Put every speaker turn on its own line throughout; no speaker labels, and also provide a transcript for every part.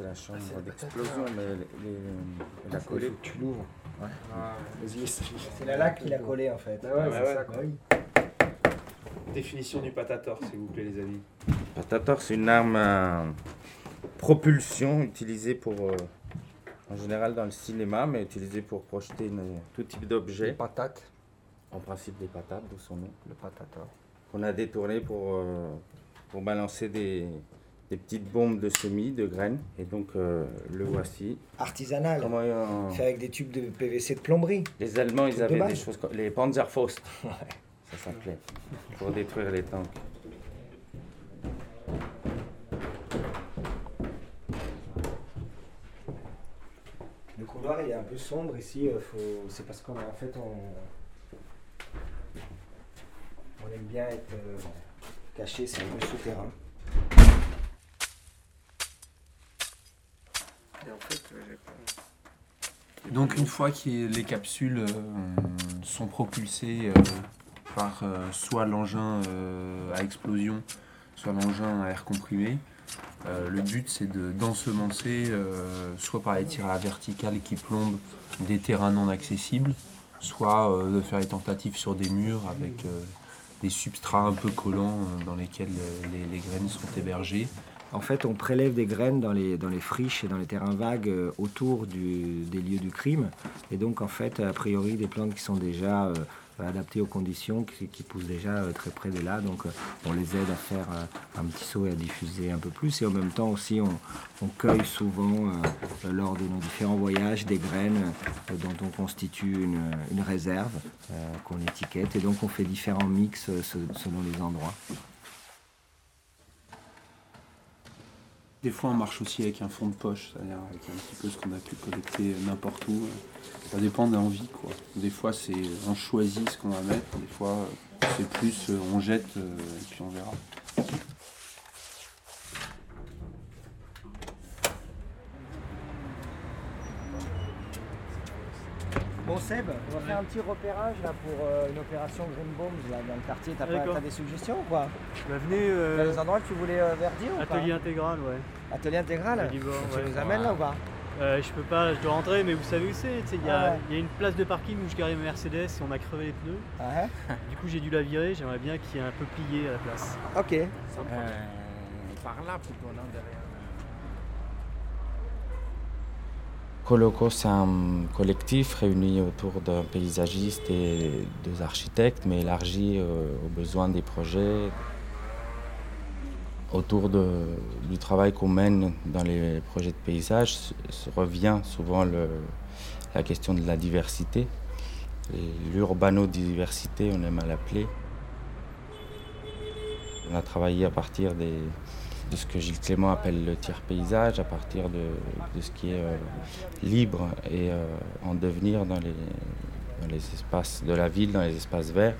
c'est la chambre d'explosion, mais les, elle a collé.
Tu l'ouvres. Ouais.
Ah.
C'est la laque qui l'a collé en fait.
Ouais, c'est
ouais.
ça, quoi.
Définition du patator, s'il vous plaît, les amis.
Patator, c'est une arme à propulsion utilisée pour, euh, en général dans le cinéma, mais utilisée pour projeter une- tout type d'objet.
patates,
En principe des patates, d'où son nom.
le patator.
Qu'on a détourné pour, euh, pour balancer des, des petites bombes de semis, de graines. Et donc euh, le voici.
Artisanal.
Comment, euh,
Fait avec des tubes de PVC de plomberie.
les Allemands, ils
de
avaient des choses comme les Panzerfaust. Ça s'appelait. Pour détruire les tanks.
Le couloir il est un peu sombre ici. euh, faut- C'est parce qu'en fait on... on aime bien être euh, caché, c'est un peu souterrain.
Donc une fois que les capsules euh, sont propulsées euh, par euh, soit l'engin euh, à explosion, soit l'engin à air comprimé, euh, le but c'est de- d'ensemencer euh, soit par les tirs à la verticale qui plombent des terrains non accessibles, soit euh, de faire les tentatives sur des murs avec euh, des substrats un peu collants euh, dans lesquels euh, les, les graines sont hébergées.
En fait, on prélève des graines dans les, friches et dans les terrains vagues euh, autour des lieux du crime. Et donc, en fait, a priori, des plantes qui sont déjà euh, adaptées aux conditions, qui, poussent déjà euh, très près de là. Donc, on les aide à faire un petit saut et à diffuser un peu plus. Et en même temps aussi, on, cueille souvent, lors de nos différents voyages, des graines dont on constitue une, une réserve qu'on étiquette. Et donc, on fait différents mix se- selon les endroits.
Des fois, on marche aussi avec un fond de poche, c'est-à-dire avec un petit peu ce qu'on a pu collecter n'importe où. Ça dépend de l'envie, quoi. Des fois, c'est on choisit ce qu'on va mettre, des fois, c'est plus euh, on jette euh, et puis on verra.
Bon Seb, on va faire un petit repérage là pour euh, une opération Green Bombs là, dans le quartier. T'as pas
D'accord.
t'as des suggestions ou quoi?
Bah, venez,
T'as
euh,
des endroits que tu voulais euh, verdir ou
atelier
pas
intégral, ouais.
Atelier intégral?
Dalibor,
Tu
ouais.
nous amènes là ou pas?
Euh, je peux pas, je dois rentrer, mais vous savez où c'est tu sais, Il y, a-
Ah ouais.
il y a une place de parking où je garais ma Mercedes et on m'a crevé les pneus.
Ah,
Du coup, j'ai dû la virer. J'aimerais bien qu'il y ait un peu plié à la place.
Ok.
par là plutôt, non derrière. Coloco, c'est un collectif réuni autour d'un paysagiste et deux architectes, mais élargi euh, aux besoins des projets, autour du travail qu'on mène dans les projets de paysage, revient souvent la question de la diversité, l'urbanodiversité, on aime à l'appeler. On a travaillé à partir des, de ce que Gilles Clément appelle le tiers paysage, à partir de, ce qui est euh, libre et euh, en devenir dans les, espaces de la ville, dans les espaces verts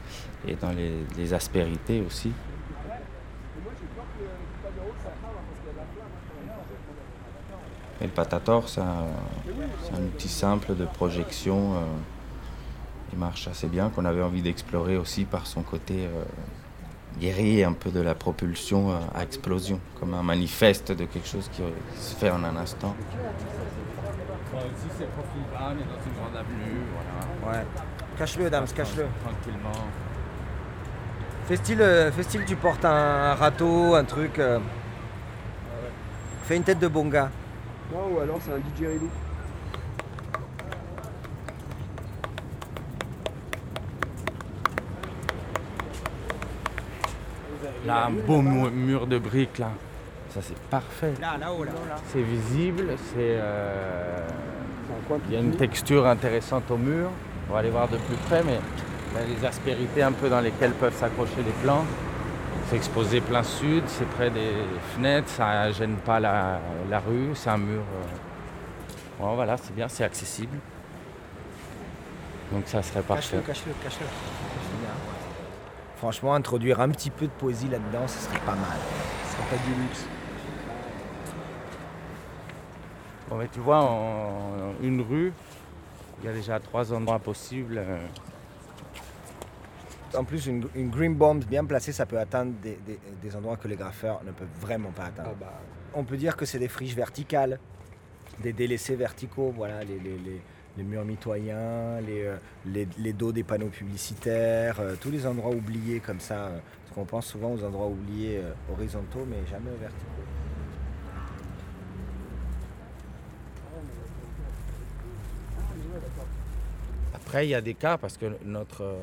et dans les, aspérités aussi. Et le Patator, c'est un, outil simple de projection euh, qui marche assez bien, qu'on avait envie d'explorer aussi par son côté guéri un peu de la propulsion euh, à explosion, comme un manifeste de quelque chose qui, se fait en un instant. ici, c'est profil bas, on est dans une grande avenue, voilà.
Ouais. Cache-le, Dams, cache-le.
Tranquillement.
Fais style, euh, fais style, tu portes un râteau, un truc. euh. Fais une tête de bonga.
Non, ou alors c'est un DJ
Là, un beau mu- mur de briques, là. Ça, c'est parfait.
Là, là-haut, là.
C'est visible, c'est... euh, Il y a une texture intéressante au mur. On va aller voir de plus près, mais des aspérités un peu dans lesquelles peuvent s'accrocher les plans. C'est exposé plein sud, c'est près des fenêtres, ça gêne pas la, la rue, c'est un mur. euh, bon, voilà, c'est bien, c'est accessible. Donc ça serait parfait.
Cache-le, cache-le, cache-le. Franchement, introduire un petit peu de poésie là-dedans, ce serait pas mal.
Ce serait pas du luxe.
Bon, mais tu vois, en une rue, il y a déjà trois endroits possibles. euh,
En plus, une, une green bomb bien placée, ça peut atteindre des, des- des endroits que les graffeurs ne peuvent vraiment pas atteindre.
Ah bah,
on peut dire que c'est des friches verticales, des délaissés verticaux, voilà, les, les- les- les murs mitoyens, les, euh, les- les dos des panneaux publicitaires, euh, tous les endroits oubliés comme ça. euh, parce qu'on pense souvent aux endroits oubliés horizontaux, mais jamais verticaux.
Après, il y a des cas, parce que notre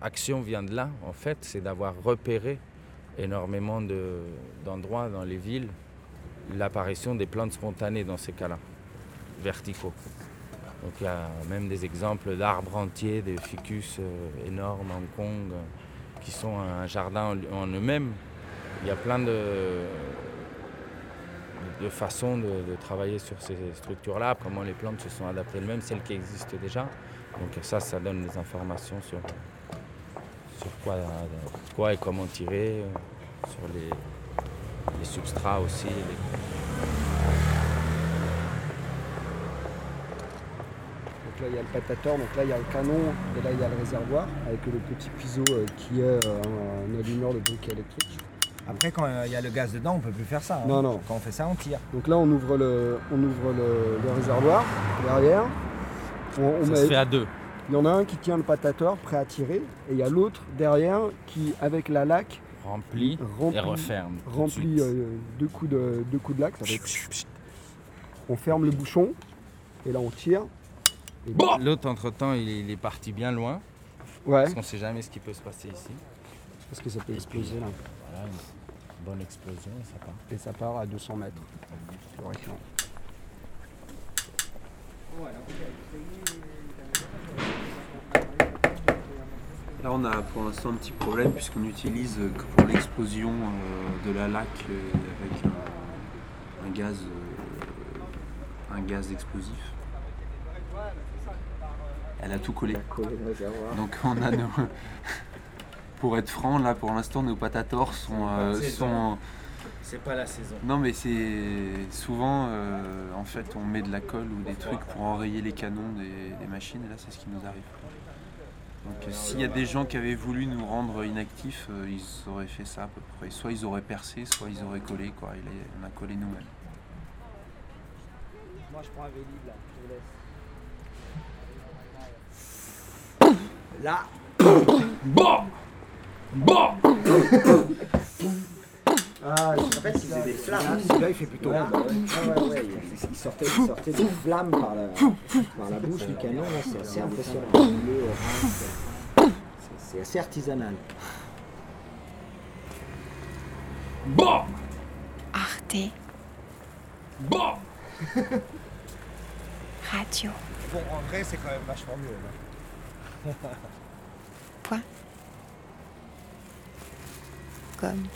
action vient de là, en fait, c'est d'avoir repéré énormément de- d'endroits dans les villes l'apparition des plantes spontanées dans ces cas-là, verticaux. Donc il y a même des exemples d'arbres entiers, des ficus euh, énormes Hong Kong, qui sont un jardin en, en eux-mêmes. Il y a plein de, façons de, travailler sur ces structures-là, comment les plantes se sont adaptées elles-mêmes, celles qui existent déjà. Donc ça, ça donne des informations sur, quoi, et comment tirer, euh, sur les, substrats aussi.
Là, il y a le patator, donc là, il y a le canon, et là, il y a le réservoir, avec le petit piso euh, qui est euh, un, allumeur de bouquet électrique.
Après, quand euh, il y a le gaz dedans, on peut plus faire ça. hein.
Non, non.
Quand on fait ça, on tire.
Donc là, on ouvre le, on ouvre le, le réservoir derrière. On, on
Ça
met-
se fait à deux.
Il y en a un qui tient le patator, prêt à tirer, et il y a l'autre derrière qui, avec la laque,
Rempli,
remplit,
et referme. de
remplit euh, deux, coups de, deux coups de laque. ça fait On ferme le bouchon, et là, on tire.
L'autre, entre-temps, il, est- il est parti bien loin,
Ouais,
parce qu'on ne sait jamais ce qui peut se passer ici.
parce que ça peut exploser là.
Voilà, une bonne explosion et ça part.
Et ça part à 200 mètres. théoriquement.
Là, on a pour l'instant un petit problème puisqu'on utilise euh, que pour l'explosion euh, de la laque euh, avec un, un gaz, un gaz explosif. Elle a tout collé. Donc on a nos... Pour être franc, là pour l'instant nos patators sont, euh,
C'est pas
sont,
C'est pas la saison.
Non mais c'est souvent euh, en fait on met de la colle ou des trucs pour enrayer les canons des, des machines et là c'est ce qui nous arrive. Donc euh, s'il y a des gens qui avaient voulu nous rendre inactifs, euh, ils auraient fait ça à peu près. Soit ils auraient percé, soit ils auraient collé quoi. On a collé nous-mêmes.
Moi, je prends un vélib là, je Là. Ah, en fait, il faisait des flammes. Celui-là, il fait plutôt. Ah, ouais, ouais. Il sortait, il sortait des flammes par la, par la bouche du canon. là, C'est assez impressionnant. C'est- assez artisanal.
Arte. Radio.
Bon, en vrai, c'est quand même vachement mieux.
Point. Comme.